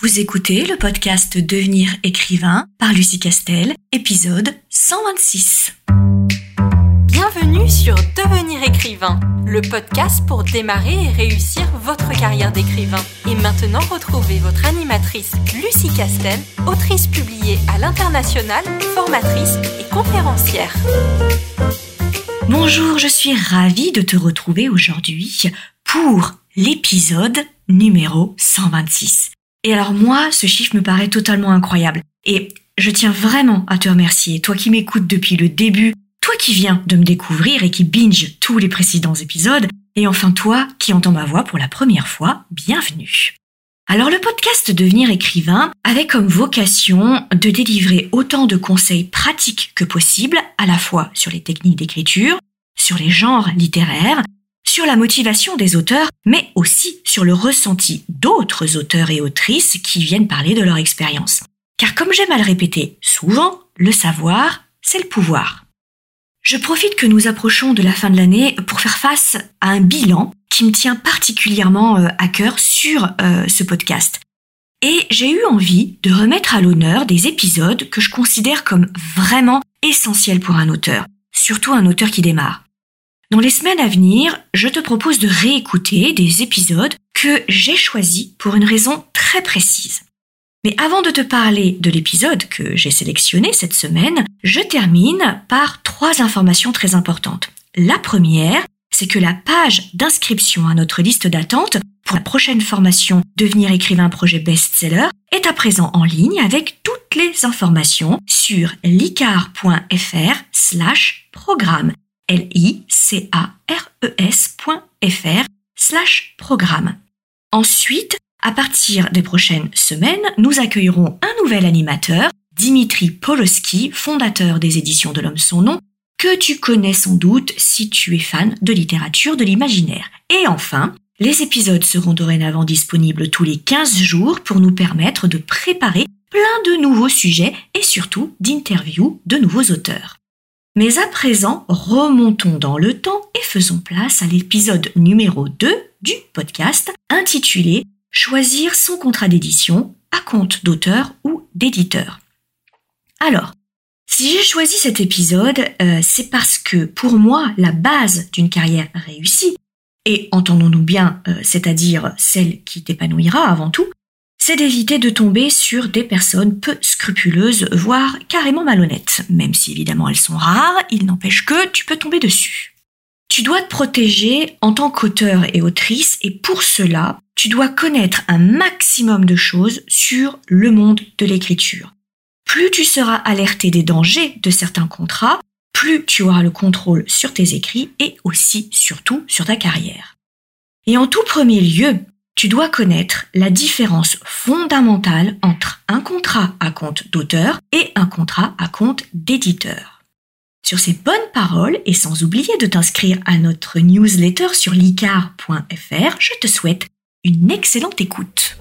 Vous écoutez le podcast Devenir écrivain par Lucie Castel, épisode 126. Bienvenue sur Devenir écrivain, le podcast pour démarrer et réussir votre carrière d'écrivain. Et maintenant, retrouvez votre animatrice Lucie Castel, autrice publiée à l'international, formatrice et conférencière. Bonjour, je suis ravie de te retrouver aujourd'hui pour l'épisode numéro 126. Et alors moi, ce chiffre me paraît totalement incroyable. Et je tiens vraiment à te remercier, toi qui m'écoutes depuis le début, toi qui viens de me découvrir et qui binge tous les précédents épisodes, et enfin toi qui entends ma voix pour la première fois, bienvenue. Alors le podcast Devenir écrivain avait comme vocation de délivrer autant de conseils pratiques que possible, à la fois sur les techniques d'écriture, sur les genres littéraires, sur la motivation des auteurs, mais aussi sur le ressenti d'autres auteurs et autrices qui viennent parler de leur expérience. Car comme j'aime à le répéter souvent, le savoir, c'est le pouvoir. Je profite que nous approchons de la fin de l'année pour faire face à un bilan qui me tient particulièrement euh, à cœur sur euh, ce podcast. Et j'ai eu envie de remettre à l'honneur des épisodes que je considère comme vraiment essentiels pour un auteur, surtout un auteur qui démarre. Dans les semaines à venir, je te propose de réécouter des épisodes que j'ai choisis pour une raison très précise. Mais avant de te parler de l'épisode que j'ai sélectionné cette semaine, je termine par trois informations très importantes. La première, c'est que la page d'inscription à notre liste d'attente pour la prochaine formation Devenir écrivain projet best-seller est à présent en ligne avec toutes les informations sur licar.fr slash programme L-I-C-A-R-E-S.fr slash programme. Ensuite, à partir des prochaines semaines, nous accueillerons un nouvel animateur, Dimitri Poloski, fondateur des éditions de l'homme son nom, que tu connais sans doute si tu es fan de littérature de l'imaginaire. Et enfin, les épisodes seront dorénavant disponibles tous les 15 jours pour nous permettre de préparer plein de nouveaux sujets et surtout d'interviews de nouveaux auteurs. Mais à présent, remontons dans le temps et faisons place à l'épisode numéro 2 du podcast intitulé Choisir son contrat d'édition à compte d'auteur ou d'éditeur. Alors, si j'ai choisi cet épisode, euh, c'est parce que pour moi, la base d'une carrière réussie, et entendons-nous bien, euh, c'est-à-dire celle qui t'épanouira avant tout, c'est d'éviter de tomber sur des personnes peu scrupuleuses, voire carrément malhonnêtes. Même si évidemment elles sont rares, il n'empêche que tu peux tomber dessus. Tu dois te protéger en tant qu'auteur et autrice et pour cela, tu dois connaître un maximum de choses sur le monde de l'écriture. Plus tu seras alerté des dangers de certains contrats, plus tu auras le contrôle sur tes écrits et aussi surtout sur ta carrière. Et en tout premier lieu, tu dois connaître la différence fondamentale entre un contrat à compte d'auteur et un contrat à compte d'éditeur. Sur ces bonnes paroles et sans oublier de t'inscrire à notre newsletter sur licar.fr, je te souhaite une excellente écoute.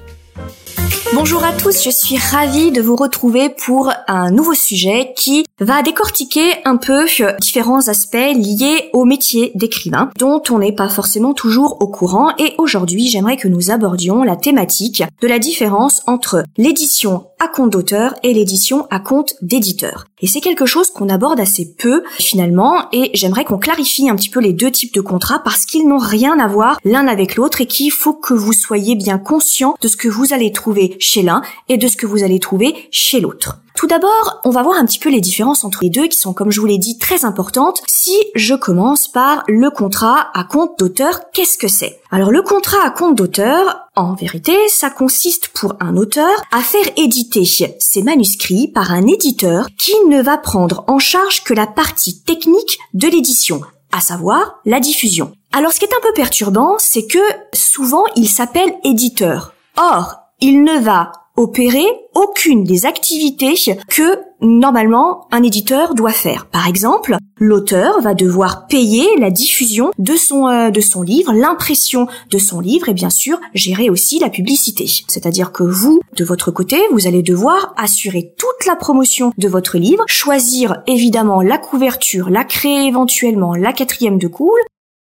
Bonjour à tous, je suis ravie de vous retrouver pour un nouveau sujet qui va décortiquer un peu différents aspects liés au métier d'écrivain dont on n'est pas forcément toujours au courant et aujourd'hui j'aimerais que nous abordions la thématique de la différence entre l'édition à compte d'auteur et l'édition à compte d'éditeur. Et c'est quelque chose qu'on aborde assez peu finalement et j'aimerais qu'on clarifie un petit peu les deux types de contrats parce qu'ils n'ont rien à voir l'un avec l'autre et qu'il faut que vous soyez bien conscient de ce que vous allez trouver chez l'un et de ce que vous allez trouver chez l'autre. Tout d'abord, on va voir un petit peu les différences entre les deux qui sont, comme je vous l'ai dit, très importantes. Si je commence par le contrat à compte d'auteur, qu'est-ce que c'est? Alors le contrat à compte d'auteur, en vérité, ça consiste pour un auteur à faire éditer ses manuscrits par un éditeur qui ne va prendre en charge que la partie technique de l'édition, à savoir la diffusion. Alors ce qui est un peu perturbant, c'est que souvent il s'appelle éditeur. Or, il ne va opérer aucune des activités que normalement un éditeur doit faire. Par exemple, l'auteur va devoir payer la diffusion de son euh, de son livre, l'impression de son livre et bien sûr gérer aussi la publicité. C'est-à-dire que vous de votre côté, vous allez devoir assurer toute la promotion de votre livre, choisir évidemment la couverture, la créer éventuellement la quatrième de coule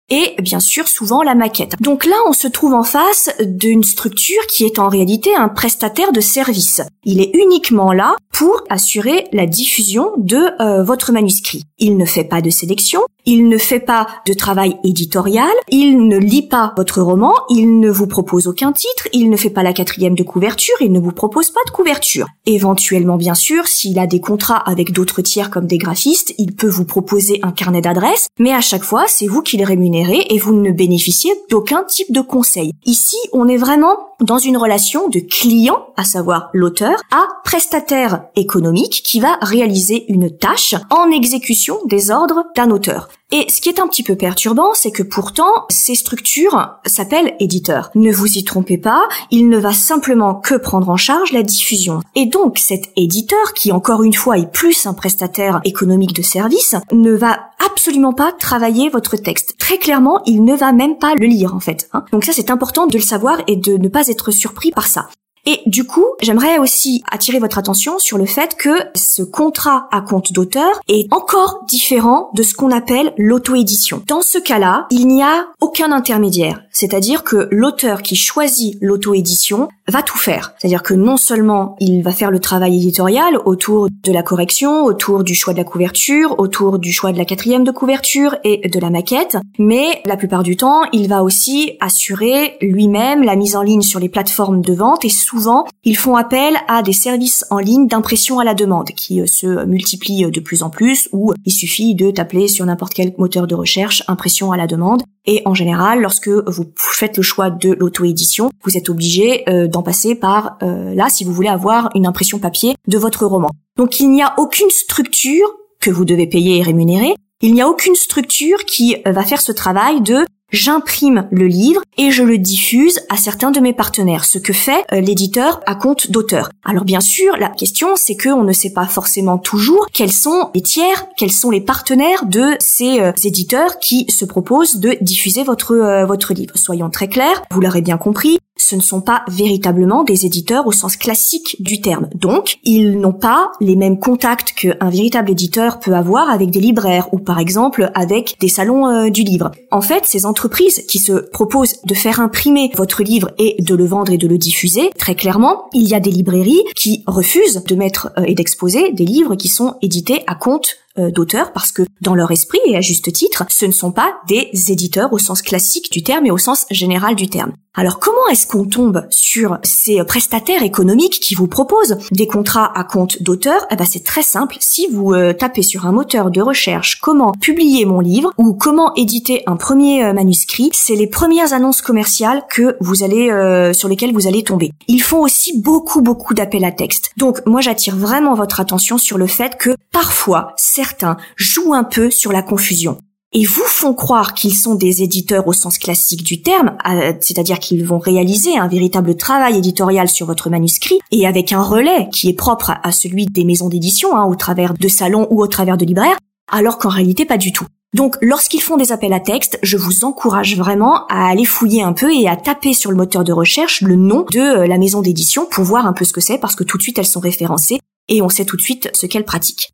et bien sûr souvent la maquette. Donc là, on se trouve en face d'une structure qui est en réalité un prestataire de service. Il est uniquement là pour assurer la diffusion de euh, votre manuscrit. Il ne fait pas de sélection, il ne fait pas de travail éditorial, il ne lit pas votre roman, il ne vous propose aucun titre, il ne fait pas la quatrième de couverture, il ne vous propose pas de couverture. Éventuellement, bien sûr, s'il a des contrats avec d'autres tiers comme des graphistes, il peut vous proposer un carnet d'adresses, mais à chaque fois, c'est vous qui le rémunérez et vous ne bénéficiez d'aucun type de conseil. Ici, on est vraiment dans une relation de client, à savoir l'auteur, à prestataire économique qui va réaliser une tâche en exécution des ordres d'un auteur. Et ce qui est un petit peu perturbant, c'est que pourtant, ces structures s'appellent éditeurs. Ne vous y trompez pas, il ne va simplement que prendre en charge la diffusion. Et donc, cet éditeur, qui encore une fois est plus un prestataire économique de service, ne va absolument pas travailler votre texte. Très clairement, il ne va même pas le lire en fait. Hein. Donc ça, c'est important de le savoir et de ne pas être surpris par ça. Et du coup, j'aimerais aussi attirer votre attention sur le fait que ce contrat à compte d'auteur est encore différent de ce qu'on appelle l'auto-édition. Dans ce cas-là, il n'y a aucun intermédiaire. C'est-à-dire que l'auteur qui choisit l'auto-édition va tout faire. C'est-à-dire que non seulement il va faire le travail éditorial autour de la correction, autour du choix de la couverture, autour du choix de la quatrième de couverture et de la maquette, mais la plupart du temps, il va aussi assurer lui-même la mise en ligne sur les plateformes de vente et souvent, ils font appel à des services en ligne d'impression à la demande qui euh, se multiplient de plus en plus où il suffit de taper sur n'importe quel moteur de recherche impression à la demande et en général, lorsque vous faites le choix de l'auto-édition, vous êtes obligé euh, d'en passer par euh, là si vous voulez avoir une impression papier de votre roman. Donc il n'y a aucune structure que vous devez payer et rémunérer. Il n'y a aucune structure qui va faire ce travail de j'imprime le livre et je le diffuse à certains de mes partenaires, ce que fait euh, l'éditeur à compte d'auteur. Alors bien sûr, la question c'est que on ne sait pas forcément toujours quels sont les tiers, quels sont les partenaires de ces euh, éditeurs qui se proposent de diffuser votre euh, votre livre. Soyons très clairs, vous l'aurez bien compris, ce ne sont pas véritablement des éditeurs au sens classique du terme. Donc, ils n'ont pas les mêmes contacts qu'un véritable éditeur peut avoir avec des libraires ou par exemple avec des salons euh, du livre. En fait, ces entreprises qui se proposent de faire imprimer votre livre et de le vendre et de le diffuser, très clairement, il y a des librairies qui refusent de mettre euh, et d'exposer des livres qui sont édités à compte euh, d'auteurs parce que dans leur esprit et à juste titre, ce ne sont pas des éditeurs au sens classique du terme et au sens général du terme. Alors comment est-ce qu'on tombe sur ces prestataires économiques qui vous proposent des contrats à compte d'auteur? Eh ben c'est très simple. Si vous euh, tapez sur un moteur de recherche comment publier mon livre ou comment éditer un premier euh, manuscrit, c'est les premières annonces commerciales que vous allez sur lesquelles vous allez tomber. Ils font aussi beaucoup beaucoup d'appels à texte. Donc moi j'attire vraiment votre attention sur le fait que parfois certains jouent un peu sur la confusion et vous font croire qu'ils sont des éditeurs au sens classique du terme, euh, c'est-à-dire qu'ils vont réaliser un véritable travail éditorial sur votre manuscrit et avec un relais qui est propre à celui des maisons d'édition, hein, au travers de salons ou au travers de libraires, alors qu'en réalité pas du tout. Donc lorsqu'ils font des appels à texte, je vous encourage vraiment à aller fouiller un peu et à taper sur le moteur de recherche le nom de euh, la maison d'édition pour voir un peu ce que c'est parce que tout de suite elles sont référencées et on sait tout de suite ce qu'elles pratiquent.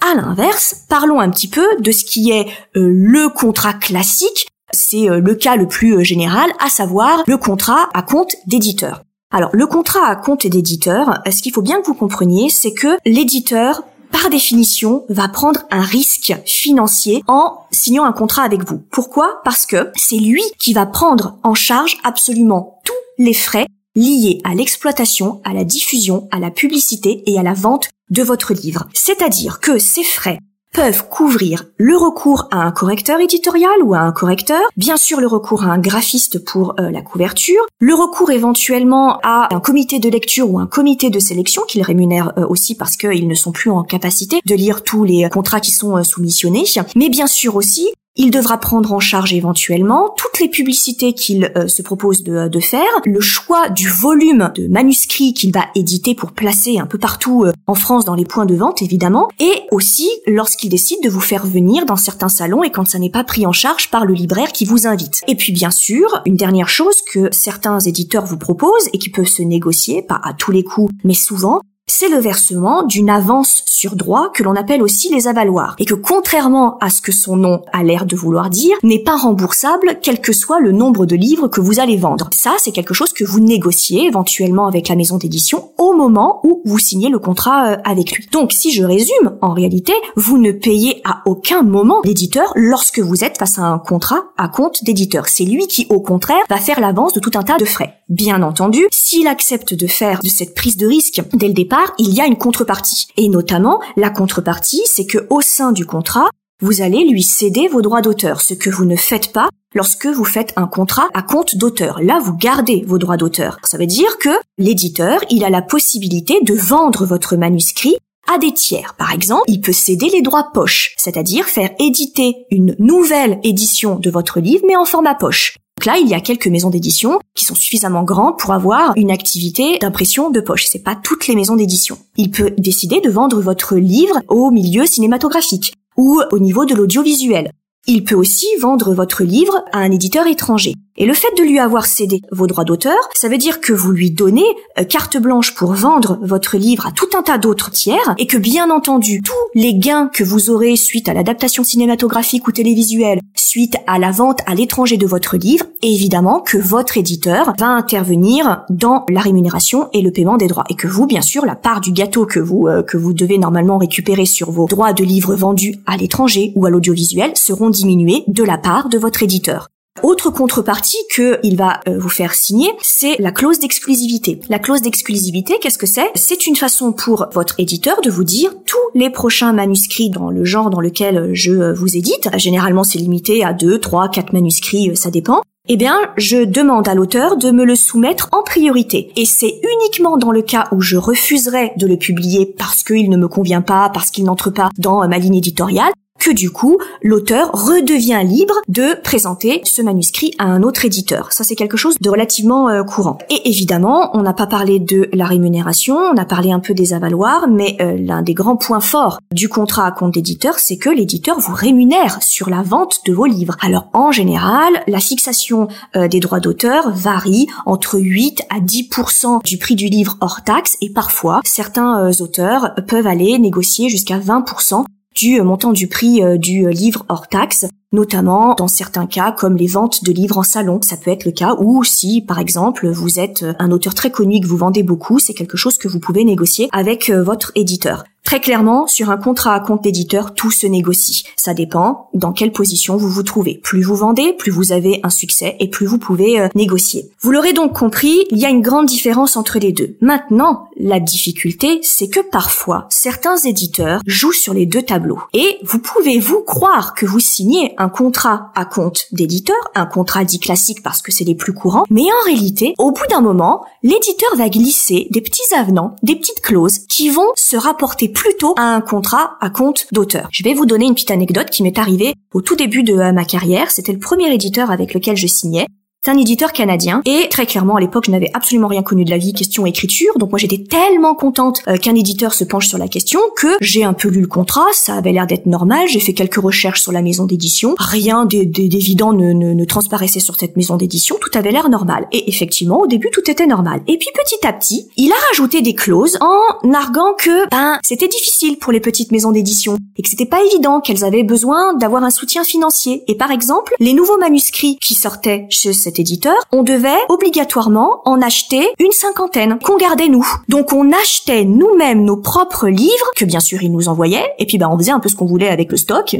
À l'inverse, parlons un petit peu de ce qui est euh, le contrat classique, c'est euh, le cas le plus euh, général, à savoir le contrat à compte d'éditeur. Alors le contrat à compte d'éditeur, ce qu'il faut bien que vous compreniez, c'est que l'éditeur par définition, va prendre un risque financier en signant un contrat avec vous. Pourquoi? Parce que c'est lui qui va prendre en charge absolument tous les frais liés à l'exploitation, à la diffusion, à la publicité et à la vente de votre livre. C'est-à-dire que ces frais peuvent couvrir le recours à un correcteur éditorial ou à un correcteur, bien sûr le recours à un graphiste pour euh, la couverture, le recours éventuellement à un comité de lecture ou un comité de sélection qu'ils rémunèrent euh, aussi parce qu'ils ne sont plus en capacité de lire tous les contrats qui sont euh, soumissionnés, mais bien sûr aussi il devra prendre en charge éventuellement toutes les publicités qu'il euh, se propose de, faire, le choix du volume de manuscrits qu'il va éditer pour placer un peu partout euh, en France dans les points de vente évidemment, et aussi lorsqu'il décide de vous faire venir dans certains salons et quand ça n'est pas pris en charge par le libraire qui vous invite. Et puis bien sûr, une dernière chose que certains éditeurs vous proposent et qui peuvent se négocier, pas à tous les coups, mais souvent, c'est le versement d'une avance sur droit que l'on appelle aussi les avaloirs et que contrairement à ce que son nom a l'air de vouloir dire, n'est pas remboursable quel que soit le nombre de livres que vous allez vendre. Ça, c'est quelque chose que vous négociez éventuellement avec la maison d'édition au moment où vous signez le contrat euh, avec lui. Donc si je résume, en réalité, vous ne payez à aucun moment l'éditeur lorsque vous êtes face à un contrat à compte d'éditeur. C'est lui qui, au contraire, va faire l'avance de tout un tas de frais. Bien entendu, s'il accepte de faire de cette prise de risque dès le départ, il y a une contrepartie. Et notamment, la contrepartie, c'est que au sein du contrat, vous allez lui céder vos droits d'auteur, ce que vous ne faites pas lorsque vous faites un contrat à compte d'auteur. Là, vous gardez vos droits d'auteur. Ça veut dire que l'éditeur, il a la possibilité de vendre votre manuscrit à des tiers. Par exemple, il peut céder les droits poche, c'est-à-dire faire éditer une nouvelle édition de votre livre mais en format poche. Donc là, il y a quelques maisons d'édition qui sont suffisamment grandes pour avoir une activité d'impression de poche. C'est pas toutes les maisons d'édition. Il peut décider de vendre votre livre au milieu cinématographique ou au niveau de l'audiovisuel. Il peut aussi vendre votre livre à un éditeur étranger. Et le fait de lui avoir cédé vos droits d'auteur, ça veut dire que vous lui donnez euh, carte blanche pour vendre votre livre à tout un tas d'autres tiers et que bien entendu, tous les gains que vous aurez suite à l'adaptation cinématographique ou télévisuelle, suite à la vente à l'étranger de votre livre, évidemment que votre éditeur va intervenir dans la rémunération et le paiement des droits et que vous, bien sûr, la part du gâteau que vous euh, que vous devez normalement récupérer sur vos droits de livres vendus à l'étranger ou à l'audiovisuel seront diminués de la part de votre éditeur. Autre contrepartie qu'il va euh, vous faire signer, c'est la clause d'exclusivité. La clause d'exclusivité, qu'est-ce que c'est? C'est une façon pour votre éditeur de vous dire tous les prochains manuscrits dans le genre dans lequel je euh, vous édite. Généralement, c'est limité à 2, 3, 4 manuscrits, euh, ça dépend. Eh bien, je demande à l'auteur de me le soumettre en priorité. Et c'est uniquement dans le cas où je refuserais de le publier parce qu'il ne me convient pas, parce qu'il n'entre pas dans ma ligne éditoriale, que du coup, l'auteur redevient libre de présenter ce manuscrit à un autre éditeur. Ça, c'est quelque chose de relativement euh, courant. Et évidemment, on n'a pas parlé de la rémunération, on a parlé un peu des avaloirs, mais euh, l'un des grands points forts du contrat à compte d'éditeur, c'est que l'éditeur vous rémunère sur la vente de vos livres. Alors, en général, la fixation euh, des droits d'auteur varie entre 8 à 10% du prix du livre hors taxe, et parfois, certains auteurs peuvent aller négocier jusqu'à 20% du montant du prix euh, du livre hors taxe, notamment dans certains cas comme les ventes de livres en salon. Ça peut être le cas où si, par exemple, vous êtes un auteur très connu et que vous vendez beaucoup, c'est quelque chose que vous pouvez négocier avec euh, votre éditeur. Très clairement, sur un contrat à compte d'éditeur, tout se négocie. Ça dépend dans quelle position vous vous trouvez. Plus vous vendez, plus vous avez un succès et plus vous pouvez euh, négocier. Vous l'aurez donc compris, il y a une grande différence entre les deux. Maintenant, la difficulté, c'est que parfois, certains éditeurs jouent sur les deux tableaux. Et vous pouvez vous croire que vous signez un contrat à compte d'éditeur, un contrat dit classique parce que c'est les plus courants, mais en réalité, au bout d'un moment, l'éditeur va glisser des petits avenants, des petites clauses qui vont se rapporter plutôt à un contrat à compte d'auteur. Je vais vous donner une petite anecdote qui m'est arrivée au tout début de euh, ma carrière. C'était le premier éditeur avec lequel je signais. C'est un éditeur canadien et très clairement à l'époque je n'avais absolument rien connu de la vie question écriture. Donc moi j'étais tellement contente euh, qu'un éditeur se penche sur la question que j'ai un peu lu le contrat. Ça avait l'air d'être normal. J'ai fait quelques recherches sur la maison d'édition. Rien d'évident ne, ne, ne, transparaissait sur cette maison d'édition. Tout avait l'air normal. Et effectivement au début tout était normal. Et puis petit à petit il a rajouté des clauses en arguant que ben c'était difficile pour les petites maisons d'édition et que c'était pas évident qu'elles avaient besoin d'avoir un soutien financier. Et par exemple les nouveaux manuscrits qui sortaient chez éditeur, on devait obligatoirement en acheter une cinquantaine qu'on gardait nous. Donc on achetait nous-mêmes nos propres livres que bien sûr ils nous envoyaient et puis bah on faisait un peu ce qu'on voulait avec le stock.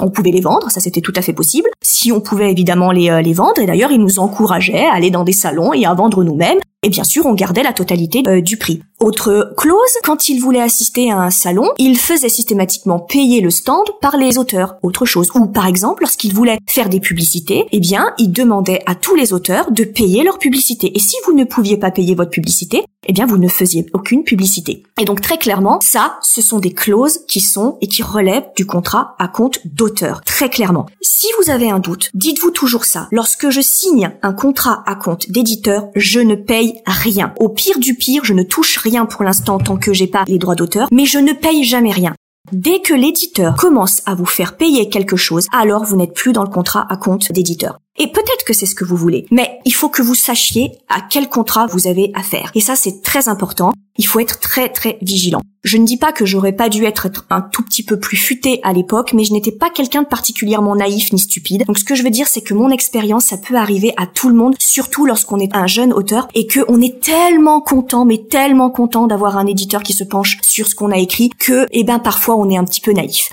On pouvait les vendre, ça c'était tout à fait possible. Si on pouvait évidemment les, euh, les vendre et d'ailleurs ils nous encourageaient à aller dans des salons et à vendre nous-mêmes. Et bien sûr, on gardait la totalité euh, du prix. Autre clause, quand il voulait assister à un salon, il faisait systématiquement payer le stand par les auteurs. Autre chose. Ou par exemple, lorsqu'il voulait faire des publicités, eh bien, il demandait à tous les auteurs de payer leur publicité. Et si vous ne pouviez pas payer votre publicité, eh bien, vous ne faisiez aucune publicité. Et donc, très clairement, ça, ce sont des clauses qui sont et qui relèvent du contrat à compte d'auteur. Très clairement. Si vous avez un doute, dites-vous toujours ça. Lorsque je signe un contrat à compte d'éditeur, je ne paye rien. Au pire du pire, je ne touche rien pour l'instant tant que j'ai pas les droits d'auteur, mais je ne paye jamais rien. Dès que l'éditeur commence à vous faire payer quelque chose, alors vous n'êtes plus dans le contrat à compte d'éditeur. Et peut-être que c'est ce que vous voulez, mais il faut que vous sachiez à quel contrat vous avez affaire. Et ça, c'est très important. Il faut être très très vigilant. Je ne dis pas que j'aurais pas dû être un tout petit peu plus futé à l'époque, mais je n'étais pas quelqu'un de particulièrement naïf ni stupide. Donc ce que je veux dire, c'est que mon expérience, ça peut arriver à tout le monde, surtout lorsqu'on est un jeune auteur et que on est tellement content, mais tellement content d'avoir un éditeur qui se penche sur ce qu'on a écrit que, eh ben, parfois on est un petit peu naïf.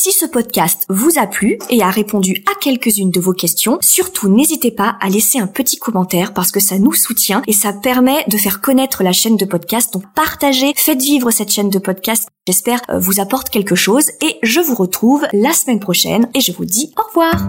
Si ce podcast vous a plu et a répondu à quelques-unes de vos questions, surtout n'hésitez pas à laisser un petit commentaire parce que ça nous soutient et ça permet de faire connaître la chaîne de podcast. Donc partagez, faites vivre cette chaîne de podcast. J'espère euh, vous apporte quelque chose et je vous retrouve la semaine prochaine et je vous dis au revoir.